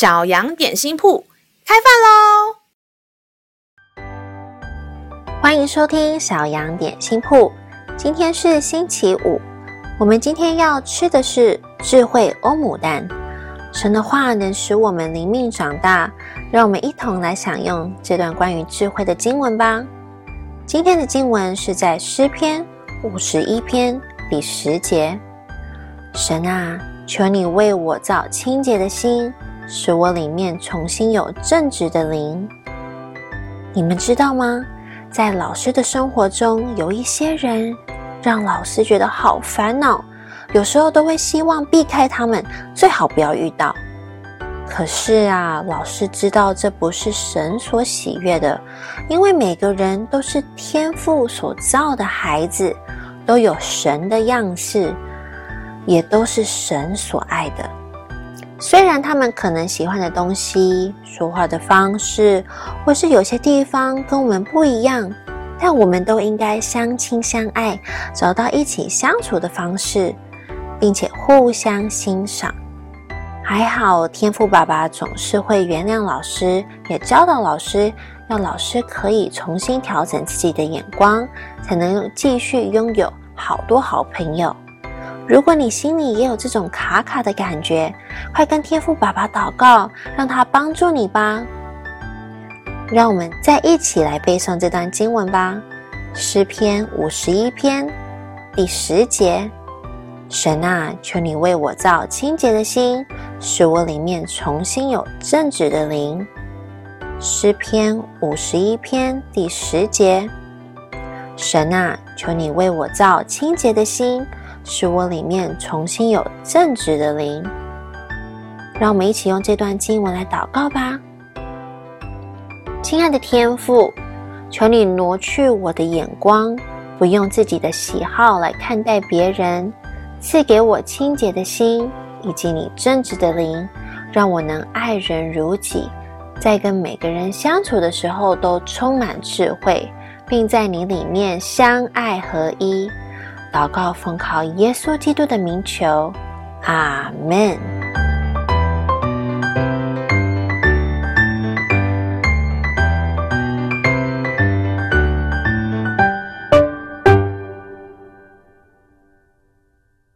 小羊点心铺开饭喽！欢迎收听小羊点心铺。今天是星期五，我们今天要吃的是智慧欧姆蛋。神的话能使我们灵命长大，让我们一同来享用这段关于智慧的经文吧。今天的经文是在诗篇五十一篇第十节。神啊，求你为我造清洁的心，使我里面重新有正直的灵。你们知道吗？在老师的生活中，有一些人让老师觉得好烦恼，有时候都会希望避开他们，最好不要遇到。可是啊，老师知道这不是神所喜悦的，因为每个人都是天父所造的孩子，都有神的样式。也都是神所爱的。虽然他们可能喜欢的东西、说话的方式，或是有些地方跟我们不一样，但我们都应该相亲相爱，找到一起相处的方式，并且互相欣赏。还好，天赋爸爸总是会原谅老师，也教导老师，让老师可以重新调整自己的眼光，才能继续拥有好多好朋友。如果你心里也有这种卡卡的感觉，快跟天父爸爸祷告，让他帮助你吧。让我们再一起来背诵这段经文吧，《诗篇》五十一篇第十节：神啊，求你为我造清洁的心，使我里面重新有正直的灵。《诗篇》五十一篇第十节：神啊，求你为我造清洁的心。使我里面重新有正直的灵。让我们一起用这段经文来祷告吧。亲爱的天父，求你挪去我的眼光，不用自己的喜好来看待别人，赐给我清洁的心，以及你正直的灵，让我能爱人如己，在跟每个人相处的时候都充满智慧，并在你里面相爱合一。祷告奉靠耶稣基督的名求，阿门。